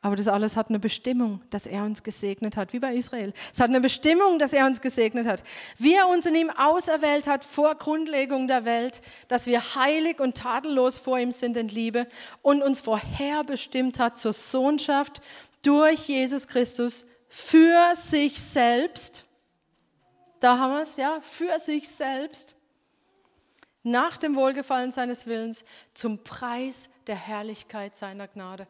Aber das alles hat eine Bestimmung, dass er uns gesegnet hat, wie bei Israel. Es hat eine Bestimmung, dass er uns gesegnet hat. Wie er uns in ihm auserwählt hat vor Grundlegung der Welt, dass wir heilig und tadellos vor ihm sind in Liebe und uns vorherbestimmt hat zur Sohnschaft durch Jesus Christus für sich selbst. Da haben wir es, ja, für sich selbst. Nach dem Wohlgefallen seines Willens zum Preis der Herrlichkeit seiner Gnade.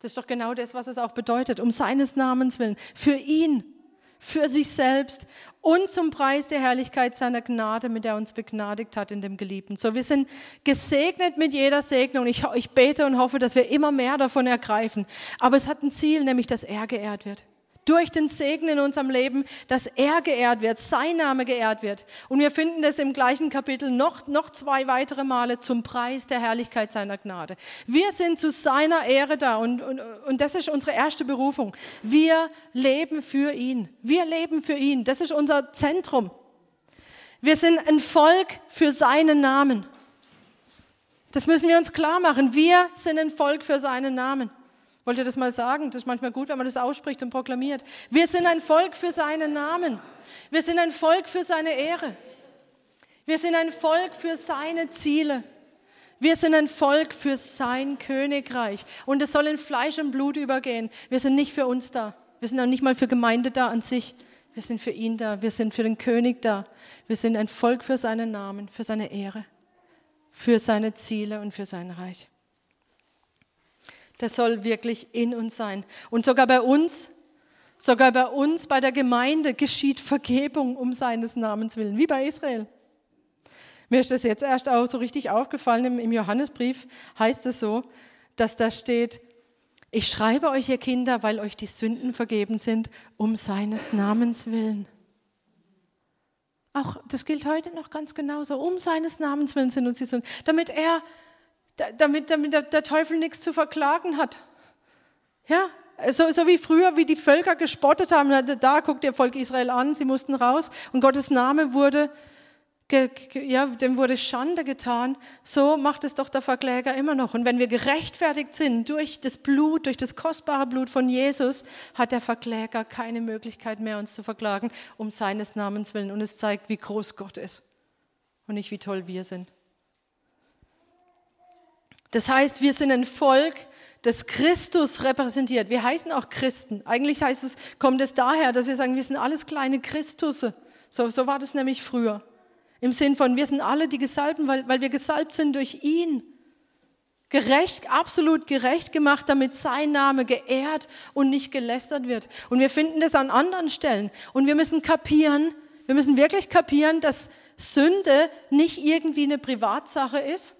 Das ist doch genau das, was es auch bedeutet, um seines Namens willen, für ihn, für sich selbst und zum Preis der Herrlichkeit seiner Gnade, mit der er uns begnadigt hat in dem Geliebten. So, wir sind gesegnet mit jeder Segnung. Ich, ich bete und hoffe, dass wir immer mehr davon ergreifen. Aber es hat ein Ziel, nämlich, dass er geehrt wird durch den Segen in unserem Leben, dass er geehrt wird, sein Name geehrt wird. Und wir finden das im gleichen Kapitel noch, noch zwei weitere Male zum Preis der Herrlichkeit seiner Gnade. Wir sind zu seiner Ehre da und, und, und das ist unsere erste Berufung. Wir leben für ihn. Wir leben für ihn. Das ist unser Zentrum. Wir sind ein Volk für seinen Namen. Das müssen wir uns klar machen. Wir sind ein Volk für seinen Namen. Wollt ihr das mal sagen? Das ist manchmal gut, wenn man das ausspricht und proklamiert. Wir sind ein Volk für seinen Namen. Wir sind ein Volk für seine Ehre. Wir sind ein Volk für seine Ziele. Wir sind ein Volk für sein Königreich. Und es soll in Fleisch und Blut übergehen. Wir sind nicht für uns da. Wir sind auch nicht mal für Gemeinde da an sich. Wir sind für ihn da. Wir sind für den König da. Wir sind ein Volk für seinen Namen, für seine Ehre, für seine Ziele und für sein Reich. Das soll wirklich in uns sein. Und sogar bei uns, sogar bei uns, bei der Gemeinde geschieht Vergebung um seines Namens willen, wie bei Israel. Mir ist das jetzt erst auch so richtig aufgefallen. Im, Johannesbrief heißt es so, dass da steht, ich schreibe euch, ihr Kinder, weil euch die Sünden vergeben sind, um seines Namens willen. Auch das gilt heute noch ganz genauso. Um seines Namens willen sind uns die Sünden, damit er damit, damit der, Teufel nichts zu verklagen hat. Ja, So, so wie früher, wie die Völker gespottet haben, da guckt ihr Volk Israel an, sie mussten raus und Gottes Name wurde, ja, dem wurde Schande getan. So macht es doch der Verkläger immer noch. Und wenn wir gerechtfertigt sind durch das Blut, durch das kostbare Blut von Jesus, hat der Verkläger keine Möglichkeit mehr, uns zu verklagen, um seines Namens willen. Und es zeigt, wie groß Gott ist und nicht wie toll wir sind. Das heißt, wir sind ein Volk, das Christus repräsentiert. Wir heißen auch Christen. Eigentlich heißt es, kommt es daher, dass wir sagen, wir sind alles kleine Christusse. So, so war das nämlich früher. Im Sinn von, wir sind alle die Gesalbten, weil, weil wir gesalbt sind durch ihn. Gerecht, absolut gerecht gemacht, damit sein Name geehrt und nicht gelästert wird. Und wir finden das an anderen Stellen. Und wir müssen kapieren, wir müssen wirklich kapieren, dass Sünde nicht irgendwie eine Privatsache ist,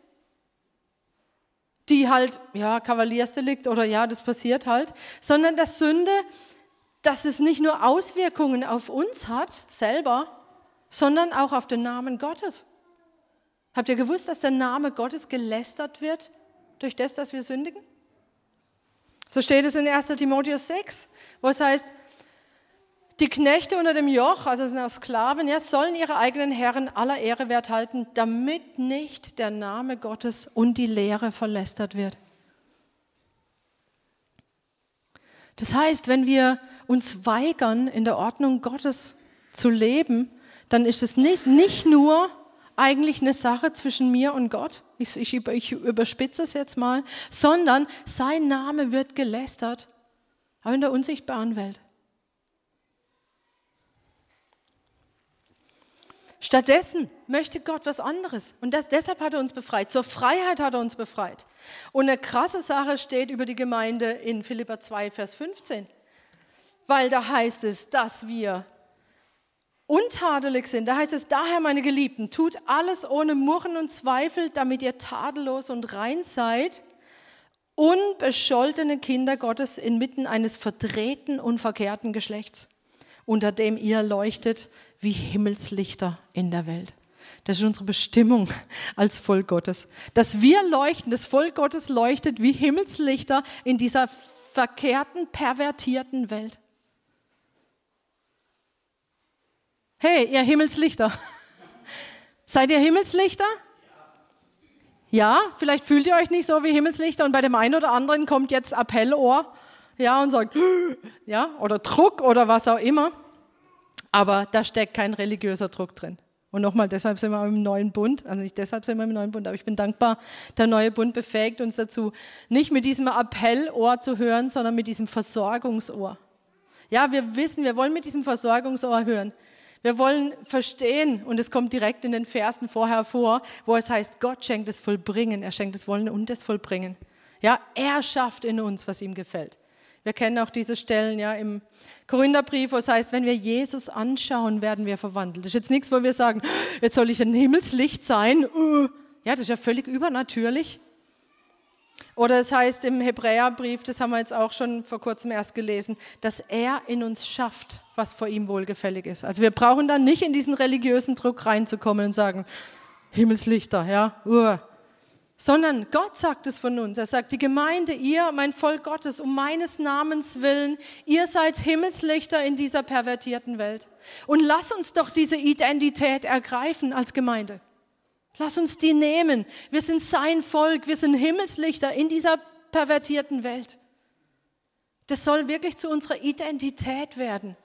die halt, ja, Kavaliersdelikt oder ja, das passiert halt, sondern dass Sünde, dass es nicht nur Auswirkungen auf uns hat, selber, sondern auch auf den Namen Gottes. Habt ihr gewusst, dass der Name Gottes gelästert wird durch das, dass wir sündigen? So steht es in 1 Timotheus 6, wo es heißt, die Knechte unter dem Joch, also sind auch Sklaven, ja, sollen ihre eigenen Herren aller Ehre wert halten, damit nicht der Name Gottes und die Lehre verlästert wird. Das heißt, wenn wir uns weigern, in der Ordnung Gottes zu leben, dann ist es nicht, nicht nur eigentlich eine Sache zwischen mir und Gott, ich, ich, ich überspitze es jetzt mal, sondern sein Name wird gelästert, auch in der unsichtbaren Welt. Stattdessen möchte Gott was anderes. Und das, deshalb hat er uns befreit. Zur Freiheit hat er uns befreit. Und eine krasse Sache steht über die Gemeinde in Philippa 2, Vers 15. Weil da heißt es, dass wir untadelig sind. Da heißt es, daher, meine Geliebten, tut alles ohne Murren und Zweifel, damit ihr tadellos und rein seid, unbescholtene Kinder Gottes inmitten eines verdrehten und verkehrten Geschlechts, unter dem ihr leuchtet wie Himmelslichter in der Welt. Das ist unsere Bestimmung als Volk Gottes. Dass wir leuchten, das Volk Gottes leuchtet wie Himmelslichter in dieser verkehrten, pervertierten Welt. Hey, ihr Himmelslichter. (laughs) Seid ihr Himmelslichter? Ja, vielleicht fühlt ihr euch nicht so wie Himmelslichter und bei dem einen oder anderen kommt jetzt Appellohr, ja, und sagt, (gasps) ja, oder Druck oder was auch immer. Aber da steckt kein religiöser Druck drin. Und nochmal, deshalb sind wir im neuen Bund, also nicht deshalb sind wir im neuen Bund, aber ich bin dankbar, der neue Bund befähigt uns dazu, nicht mit diesem Appellohr zu hören, sondern mit diesem Versorgungsohr. Ja, wir wissen, wir wollen mit diesem Versorgungsohr hören. Wir wollen verstehen, und es kommt direkt in den Versen vorher vor, wo es heißt, Gott schenkt das Vollbringen, er schenkt das Wollen und das Vollbringen. Ja, er schafft in uns, was ihm gefällt. Wir kennen auch diese Stellen ja im Korintherbrief, wo es heißt, wenn wir Jesus anschauen, werden wir verwandelt. Das ist jetzt nichts, wo wir sagen, jetzt soll ich ein Himmelslicht sein. Uh. Ja, das ist ja völlig übernatürlich. Oder es heißt im Hebräerbrief, das haben wir jetzt auch schon vor kurzem erst gelesen, dass er in uns schafft, was vor ihm wohlgefällig ist. Also wir brauchen dann nicht in diesen religiösen Druck reinzukommen und sagen, Himmelslichter, ja, uh, sondern Gott sagt es von uns. Er sagt, die Gemeinde, ihr, mein Volk Gottes, um meines Namens willen, ihr seid Himmelslichter in dieser pervertierten Welt. Und lass uns doch diese Identität ergreifen als Gemeinde. Lass uns die nehmen. Wir sind sein Volk, wir sind Himmelslichter in dieser pervertierten Welt. Das soll wirklich zu unserer Identität werden.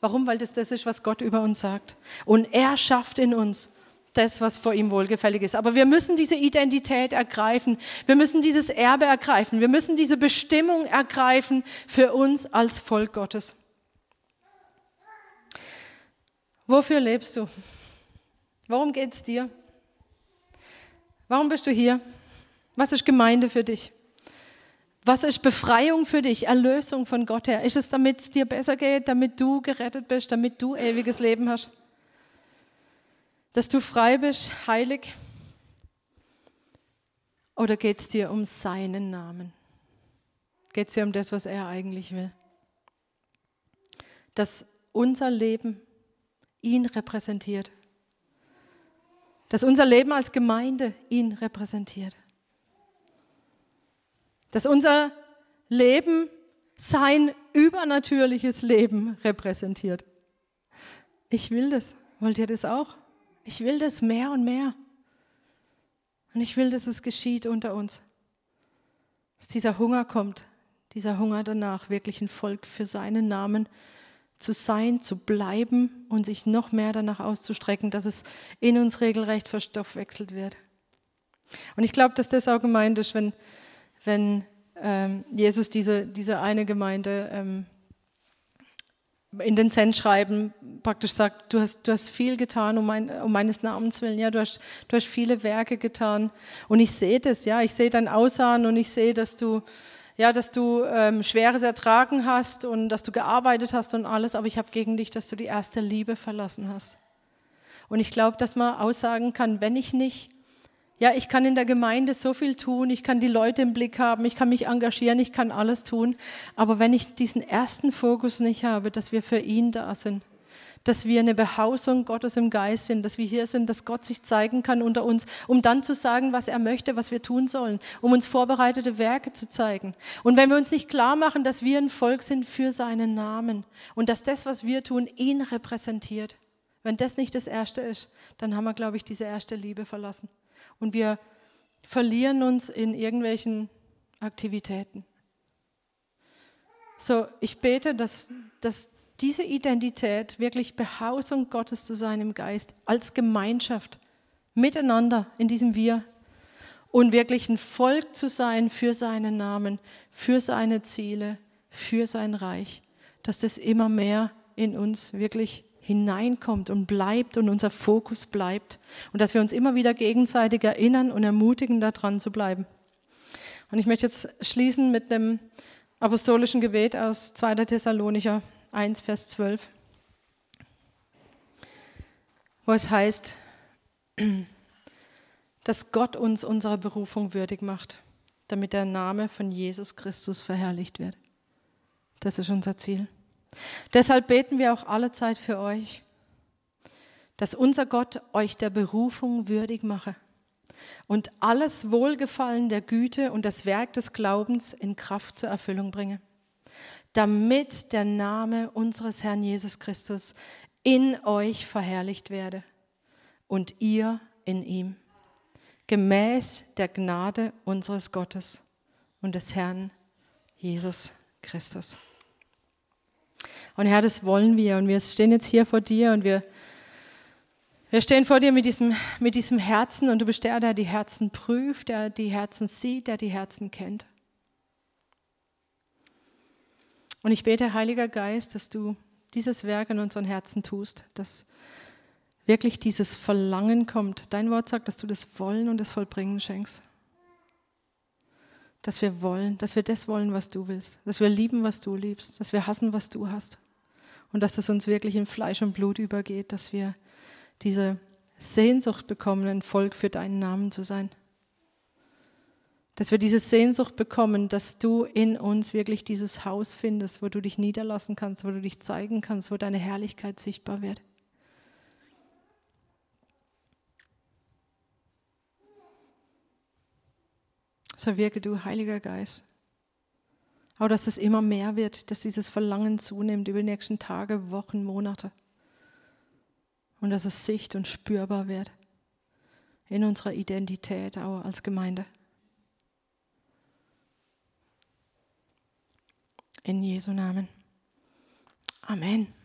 Warum? Weil das das ist, was Gott über uns sagt. Und er schafft in uns das, was vor ihm wohlgefällig ist. Aber wir müssen diese Identität ergreifen. Wir müssen dieses Erbe ergreifen. Wir müssen diese Bestimmung ergreifen für uns als Volk Gottes. Wofür lebst du? Worum geht es dir? Warum bist du hier? Was ist Gemeinde für dich? Was ist Befreiung für dich, Erlösung von Gott her? Ist es, damit es dir besser geht, damit du gerettet bist, damit du ewiges Leben hast? Dass du frei bist, heilig? Oder geht es dir um seinen Namen? Geht es dir um das, was er eigentlich will? Dass unser Leben ihn repräsentiert. Dass unser Leben als Gemeinde ihn repräsentiert. Dass unser Leben sein übernatürliches Leben repräsentiert. Ich will das. Wollt ihr das auch? Ich will das mehr und mehr. Und ich will, dass es geschieht unter uns. Dass dieser Hunger kommt, dieser Hunger danach, wirklich ein Volk für seinen Namen zu sein, zu bleiben und sich noch mehr danach auszustrecken, dass es in uns regelrecht verstoffwechselt wird. Und ich glaube, dass das auch gemeint ist, wenn, wenn ähm, Jesus diese, diese eine Gemeinde ähm, in den Sendschreiben praktisch sagt, du hast, du hast viel getan um, mein, um meines Namens willen, ja, du hast, du hast viele Werke getan. Und ich sehe das, ja, ich sehe dein Aussahen und ich sehe, dass du, ja, dass du ähm, Schweres ertragen hast und dass du gearbeitet hast und alles, aber ich habe gegen dich, dass du die erste Liebe verlassen hast. Und ich glaube, dass man aussagen kann, wenn ich nicht ja, ich kann in der Gemeinde so viel tun, ich kann die Leute im Blick haben, ich kann mich engagieren, ich kann alles tun. Aber wenn ich diesen ersten Fokus nicht habe, dass wir für ihn da sind, dass wir eine Behausung Gottes im Geist sind, dass wir hier sind, dass Gott sich zeigen kann unter uns, um dann zu sagen, was er möchte, was wir tun sollen, um uns vorbereitete Werke zu zeigen. Und wenn wir uns nicht klar machen, dass wir ein Volk sind für seinen Namen und dass das, was wir tun, ihn repräsentiert, wenn das nicht das Erste ist, dann haben wir, glaube ich, diese erste Liebe verlassen und wir verlieren uns in irgendwelchen Aktivitäten. So, ich bete, dass, dass diese Identität wirklich Behausung Gottes zu sein im Geist, als Gemeinschaft, miteinander in diesem Wir und wirklich ein Volk zu sein für seinen Namen, für seine Ziele, für sein Reich, dass das immer mehr in uns wirklich hineinkommt und bleibt und unser Fokus bleibt und dass wir uns immer wieder gegenseitig erinnern und ermutigen, da dran zu bleiben. Und ich möchte jetzt schließen mit dem apostolischen Gebet aus 2. Thessalonicher 1, Vers 12, wo es heißt, (clears throat) dass Gott uns unserer Berufung würdig macht, damit der Name von Jesus Christus verherrlicht wird. Das ist unser Ziel. Deshalb beten wir auch alle Zeit für euch, dass unser Gott euch der Berufung würdig mache und alles Wohlgefallen der Güte und das Werk des Glaubens in Kraft zur Erfüllung bringe, damit der Name unseres Herrn Jesus Christus in euch verherrlicht werde und ihr in ihm, gemäß der Gnade unseres Gottes und des Herrn Jesus Christus. Und Herr, das wollen wir. Und wir stehen jetzt hier vor dir und wir, wir stehen vor dir mit diesem, mit diesem Herzen und du bist der, der die Herzen prüft, der die Herzen sieht, der die Herzen kennt. Und ich bete, Heiliger Geist, dass du dieses Werk in unseren Herzen tust, dass wirklich dieses Verlangen kommt. Dein Wort sagt, dass du das Wollen und das Vollbringen schenkst dass wir wollen, dass wir das wollen, was du willst, dass wir lieben, was du liebst, dass wir hassen, was du hast und dass das uns wirklich in Fleisch und Blut übergeht, dass wir diese Sehnsucht bekommen, ein Volk für deinen Namen zu sein. Dass wir diese Sehnsucht bekommen, dass du in uns wirklich dieses Haus findest, wo du dich niederlassen kannst, wo du dich zeigen kannst, wo deine Herrlichkeit sichtbar wird. So wirke du, Heiliger Geist. Aber dass es immer mehr wird, dass dieses Verlangen zunimmt über die nächsten Tage, Wochen, Monate. Und dass es sicht- und spürbar wird in unserer Identität auch als Gemeinde. In Jesu Namen. Amen.